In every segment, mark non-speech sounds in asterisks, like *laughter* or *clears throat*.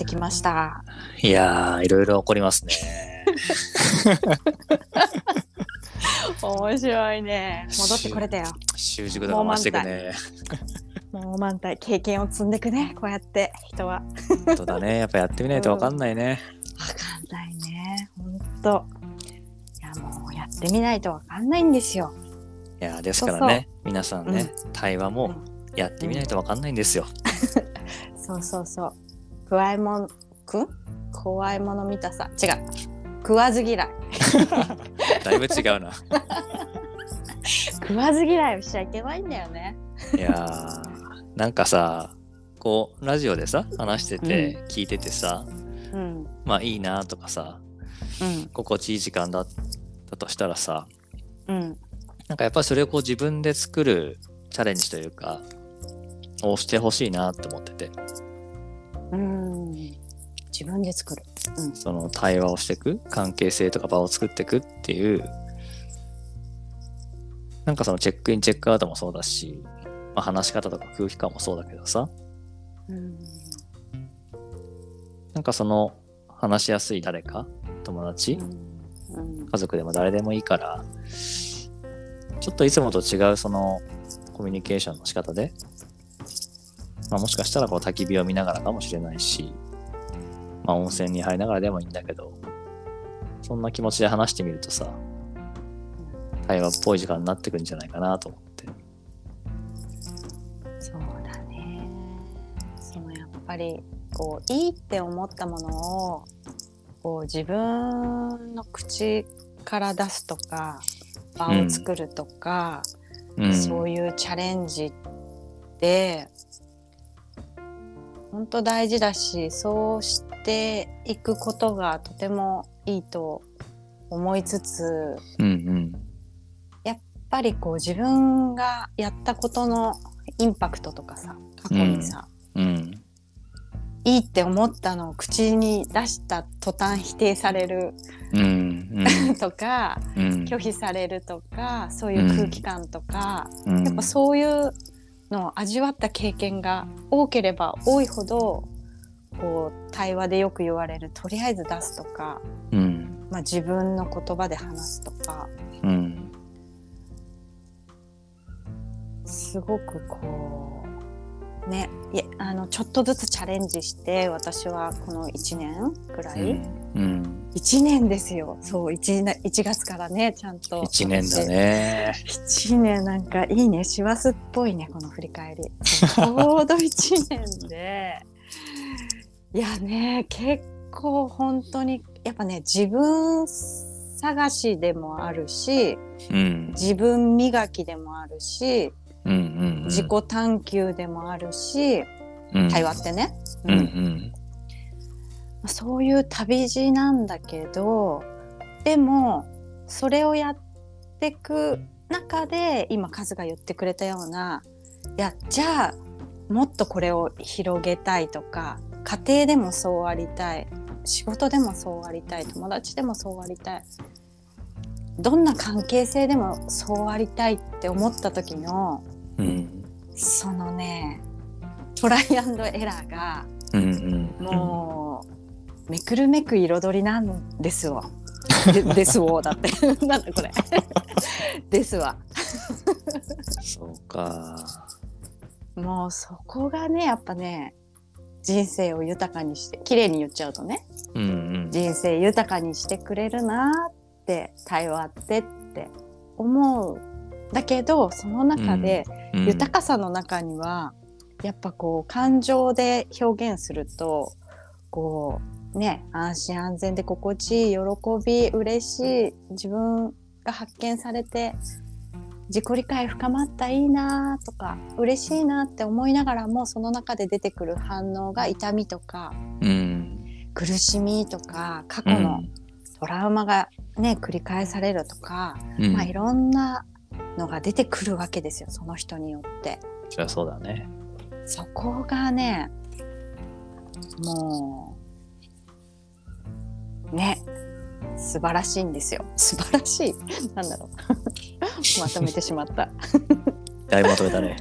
ってきました。いやー、いろいろ起こりますね。面白いね。戻ってこれたよ。習熟度が増していくね。もう満タン経験を積んでいくね。こうやって人は。わ本当だね。やっぱやってみないとわかんないね。かんないね。本当。いやもうやってみないとわかんないんですよ。いやー、ですからね、皆さんね、対話もうんやってみないとわかんないんですよ。*laughs* そうそうそう。くわいもんく？ん怖いもの見たさ。違う。食わず嫌い。*laughs* だいぶ違うな。食わず嫌いをしちゃいけないんだよね。いやー、なんかさ、こう、ラジオでさ、話してて、聞いててさ、うん。まあいいなとかさ、うん。心地いい時間だったとしたらさ、うん。なんかやっぱりそれをこう自分で作るチャレンジというか、をしてほしいなと思ってて、うん。自分で作る。その対話をしていく、関係性とか場を作っていくっていう、なんかそのチェックインチェックアウトもそうだし、まあ、話し方とか空気感もそうだけどさ、うん。なんかその話しやすい誰か、友達、うん。家族でも誰でもいいから、ちょっといつもと違うそのコミュニケーションの仕方で、まあ、もしかしたらこう焚き火を見ながらかもしれないし、まあ、温泉に入りながらでもいいんだけど、そんな気持ちで話してみるとさ、会話っぽい時間になってくるんじゃないかなと思って。そうだね。そのやっぱりこういいって思ったものをこう自分の口から出すとか場を作るとか、うん、そういうチャレンジって本当大事だしそうしていくことがとてもいいと思いつつうんうん。やっぱりこう自分がやったことのインパクトとかさ過去にさ、うん。いいって思ったのを口に出した途端否定されるうん。うん。*laughs* とかうん。拒否されるとかそういう空気感とか、うんやっぱそういうのを味わった経験が多ければ多いほどこう対話でよく言われるとりあえず出すとか、うん。まあ、自分の言葉で話すとかうん。すごくこうねいやあのちょっとずつチャレンジして私はこの1年くらい、うん。1年ですよそう 1, 年1月からねちゃんと一年だね。1年なんかいいね師走っぽいねこの振り返りちょうど1年でいやね結構本当にやっぱね自分探しでもあるしうん。自分磨きでもあるしうんうん。自己探求でもあるしうん対話ってね、うんうん。そういう旅路なんだけどでもそれをやってく中で今カズが言ってくれたようないやじゃあもっとこれを広げたいとか家庭でもそうありたい仕事でもそうありたい友達でもそうありたいどんな関係性でもそうありたいって思った時のうん。そのねトライアンドエラーがうんうん。もうめくるめく彩りなんですわ。で *laughs* ですわだって *laughs* なんだこれ *laughs* ですわ。そうか。もうそこがねやっぱね人生を豊かにして綺麗に言っちゃうとねうんうん。人生豊かにしてくれるなって対話ってって思うだけどその中でうん豊かさの中にはやっぱこう感情で表現するとこうね安心安全で心地いい喜び嬉しい自分が発見されて自己理解深まったいいなとか嬉しいなって思いながらもその中で出てくる反応が痛みとかうん。苦しみとか過去のトラウマがね繰り返されるとか、うん。まあいろんなのが出てくるわけですよその人によって。そりゃそうだね。そこがねもうね素晴らしいんですよ *laughs* 素晴らしいなんだろう *laughs* まとめてしまった *laughs* だいぶまとめたね。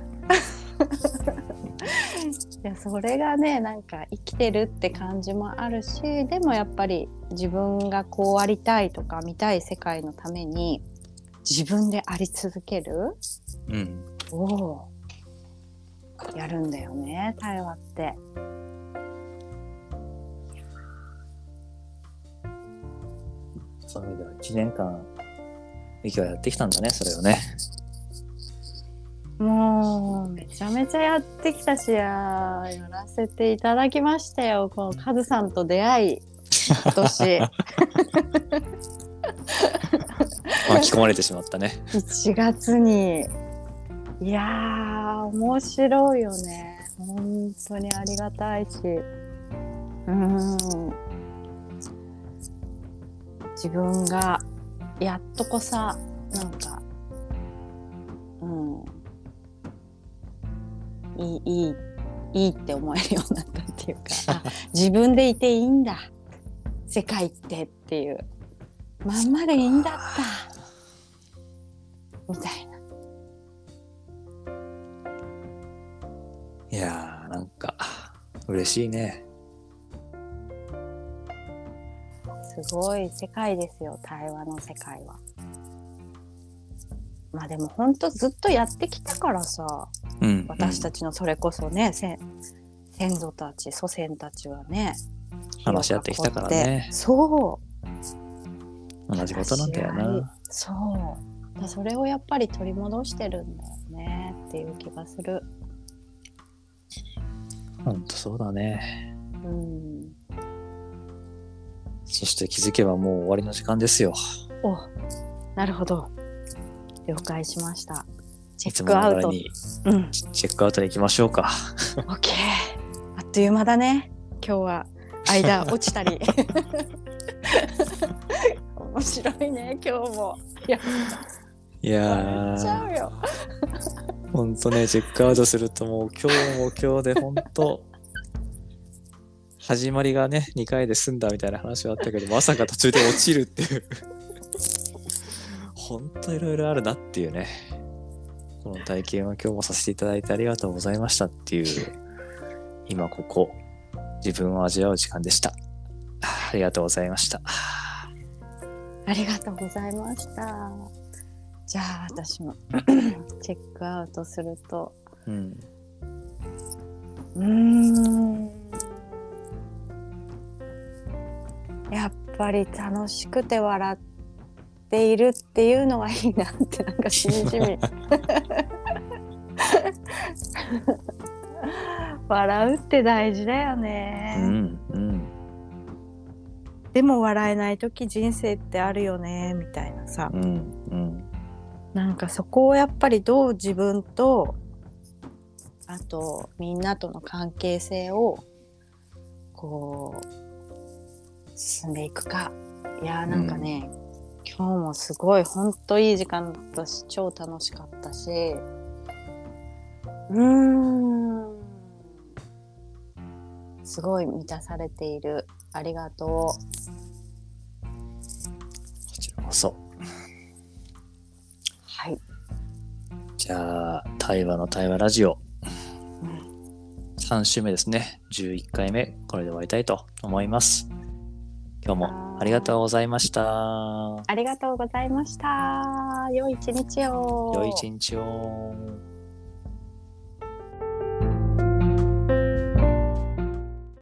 いやそれがねなんか生きてるって感じもあるしでもやっぱり自分がこうありたいとか見たい世界のために自分であり続ける？うん。をやるんだよね対話って。そういう意味では1年間、ミキはやってきたんだね、それをね。もうめちゃめちゃやってきたしややらせていただきましたよこのカズさんと出会い今年 *laughs* 巻き込まれてしまったね。1月に。いやー面白いよね。本当にありがたいし。うん。自分がやっとこさなんかうん。いいいいいいって思えるようになったっていうか *laughs* あ自分でいていいんだ。世界ってっていう。まんまでいいんだったみたいないやー、なんか、嬉しいね。すごい世界ですよ対話の世界は。まあでも本当ずっとやってきたからさうん。私たちのそれこそね、せ先祖たち祖先たちはね話し合ってきたからね。そう同じことなんだよな。そうだそれをやっぱり取り戻してるんだよねっていう気がする。ほんとそうだね。うん。そして気づけばもう終わりの時間ですよ。おなるほど。了解しました。チェックアウト。にうん。チェックアウトに行きましょうか。オッケー。あっという間だね。今日は。間落ちたり。*laughs* 面白いね今日も。いやいやー、ほんとね、チェックアウトするともう今日も今日でほんと、始まりがね、2回で済んだみたいな話はあったけど、まさか途中で落ちるっていう。ほんといろいろあるなっていうね。この体験は今日もさせていただいてありがとうございましたっていう、今ここ、自分を味わう時間でした。ありがとうございました。ありがとうございましたじゃあ私も *clears throat* チェックアウトするとうん。うーんやっぱり楽しくて笑っているっていうのはいいなってなんかしみじみ *laughs* 笑うって大事だよね、うん。うん。でも笑えない時人生ってあるよねみたいなさうん。うん。なんかそこをやっぱりどう自分とあとみんなとの関係性をこう進んでいくか。いやーなんかね、今日もすごいほんといい時間だったし超楽しかったし。うーん。すごい満たされている。ありがとこちらこそ。じゃあ、対話の対話ラジオうん3週目ですね。11回目、これで終わりたいと思います。今日もありがとうございました。ありがとうございました良い一日を良い一日を。